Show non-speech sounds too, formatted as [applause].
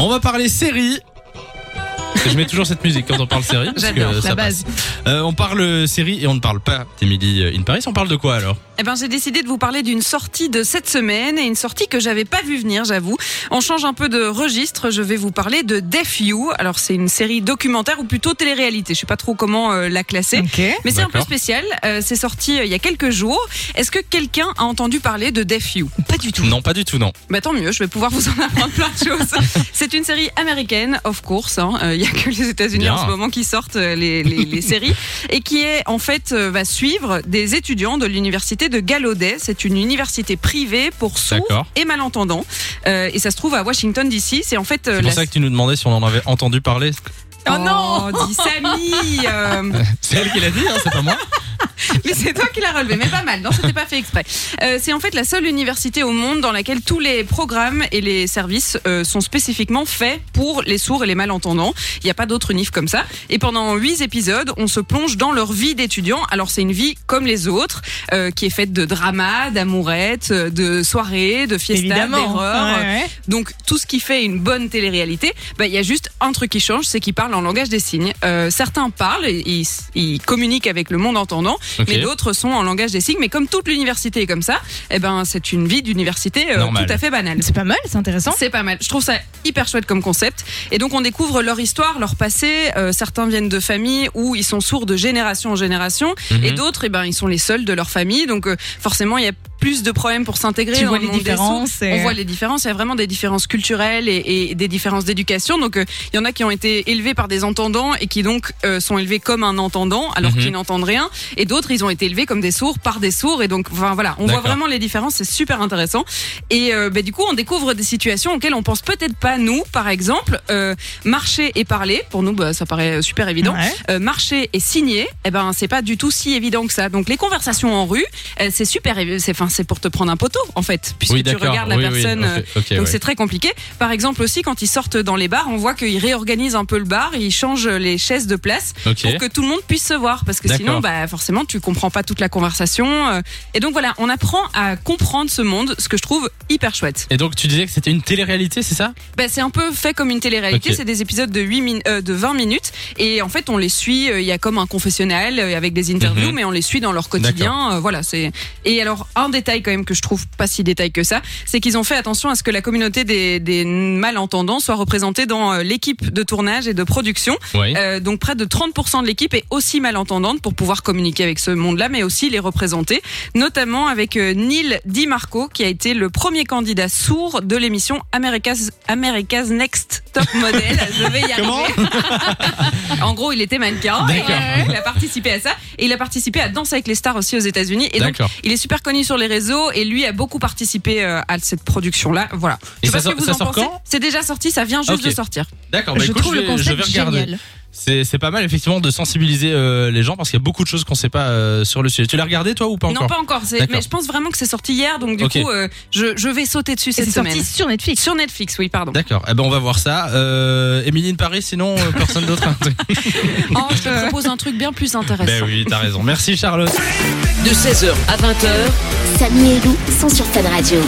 On va parler série. Je mets toujours cette musique quand on parle série. parce que J'adore, ça la passe. base. Euh, on parle série et on ne parle pas d'Emily in Paris. On parle de quoi alors? Eh ben, j'ai décidé de vous parler d'une sortie de cette semaine et une sortie que j'avais pas vu venir, j'avoue. On change un peu de registre. Je vais vous parler de Deaf You. Alors, c'est une série documentaire ou plutôt télé-réalité. Je sais pas trop comment euh, la classer. Ok. Mais c'est un peu spécial. Euh, c'est sorti euh, il y a quelques jours. Est-ce que quelqu'un a entendu parler de Deaf You? Pas du tout. Non, pas du tout, non. Bah tant mieux, je vais pouvoir vous en apprendre plein de choses. [laughs] C'est une série américaine, of course. hein. Euh, Il y a que les États-Unis en ce moment qui sortent euh, les, les, les [laughs] séries et qui est en fait euh, va suivre des étudiants de l'université de Gallaudet. C'est une université privée pour sourds et malentendants Euh, et ça se trouve à Washington D.C. C'est en fait euh, C'est pour la- ça que tu nous demandais si on en avait entendu parler. Oh non, dit Samy. euh, [laughs] C'est elle qui l'a dit, hein, c'est pas moi. [laughs] Mais c'est toi qui l'as relevé, mais pas mal. Non, c'était pas fait exprès. Euh, c'est en fait la seule université au monde dans laquelle tous les programmes et les services euh, sont spécifiquement faits pour les sourds et les malentendants. Il n'y a pas d'autre unif comme ça. Et pendant huit épisodes, on se plonge dans leur vie d'étudiants. Alors c'est une vie comme les autres, euh, qui est faite de drama, d'amourettes, euh, de soirées, de fiestas, d'erreurs. Ouais, ouais. Donc tout ce qui fait une bonne télé-réalité, bah, il y a juste un truc qui change, c'est qu'ils parlent en langage des signes. Euh, certains parlent, ils, ils communiquent avec le monde entendant, Mais d'autres sont en langage des signes. Mais comme toute l'université est comme ça, eh ben c'est une vie d'université euh, tout à fait banale. C'est pas mal, c'est intéressant. C'est pas mal. Je trouve ça hyper chouette comme concept. Et donc on découvre leur histoire, leur passé. Euh, certains viennent de familles où ils sont sourds de génération en génération, Mhm. et d'autres, eh ben ils sont les seuls de leur famille. Donc euh, forcément il y a plus de problèmes pour s'intégrer. Vois le les différences et- On voit les différences. Il y a vraiment des différences culturelles et, et des différences d'éducation. Donc euh, il y en a qui ont été élevés par des entendants et qui donc euh, sont élevés comme un entendant alors Mhm. qu'ils n'entendent rien. Et d'autres ils ont été élevés comme des sourds par des sourds. Et donc enfin voilà, on voit vraiment les différences. C'est super intéressant. Et euh, bah, du coup, on découvre des situations auxquelles on pense peut-être pas nous. Par exemple, euh, marcher et parler. Pour nous, bah, ça paraît super évident. Ouais. Euh, marcher et signer, eh ben c'est pas du tout si évident que ça. Donc les conversations en rue, euh, c'est super. C'est enfin c'est pour te prendre un poteau en fait, puisque Oui, tu regardes la Oui, personne. euh, donc ouais. c'est très compliqué. Par exemple aussi quand ils sortent dans les bars, on voit qu'ils réorganisent un peu le bar, ils changent les chaises de place pour que tout le monde puisse se voir parce que sinon bah forcément tu comprends pas toute la conversation euh, et donc voilà on apprend à comprendre ce monde ce que je trouve hyper chouette Et donc tu disais que c'était une télé-réalité, c'est ça? Bah, c'est un peu fait comme une télé-réalité c'est des épisodes de 8 min- euh, de 20 minutes et en fait on les suit il y a comme un confessionnel euh, avec des interviews Mhm. mais on les suit dans leur quotidien euh, voilà c'est et alors un détail quand même que je trouve pas si détail que ça c'est qu'ils ont fait attention à ce que la communauté des, des malentendants soit représentée dans euh, l'équipe de tournage et de production Oui. euh, donc près de 30% de l'équipe est aussi malentendante pour pouvoir communiquer avec ce monde-là, mais aussi les représenter, notamment avec euh, Neil DiMarco, qui a été le premier candidat sourd de l'émission America's, America's Next Top Model. [laughs] Je vais y Comment? Arriver. [laughs] en gros, il était mannequin. et, euh, il a participé à ça. Et il a participé à Danse avec les stars aussi aux États-Unis. Et donc, il est super connu sur les réseaux et lui a beaucoup participé euh, à cette production-là. Voilà. Et Je sais ça pas ce sort- que vous ça en sort pensez. quand? C'est déjà sorti, ça vient juste Ok. de sortir. D'accord, bah je écoute, trouve je le vais, je concept vais regarder. génial. C'est c'est pas mal effectivement de sensibiliser euh, les gens parce qu'il y a beaucoup de choses qu'on sait pas euh, sur le sujet. Tu l'as regardé toi ou pas encore Non, pas encore. Mais je pense vraiment que c'est sorti hier, donc du coup, euh, je, je vais sauter dessus Et cette c'est semaine. sorti sur Netflix. Sur Netflix, oui, pardon. D'accord. Eh ben on va voir ça. Euh, Émilie de Paris, sinon euh, personne d'autre. [laughs] Oh, je te propose un truc bien plus intéressant. ben oui, t'as raison. Merci Charlotte. De 16h à 20h, Samy et Lou sont sur Fan Radio.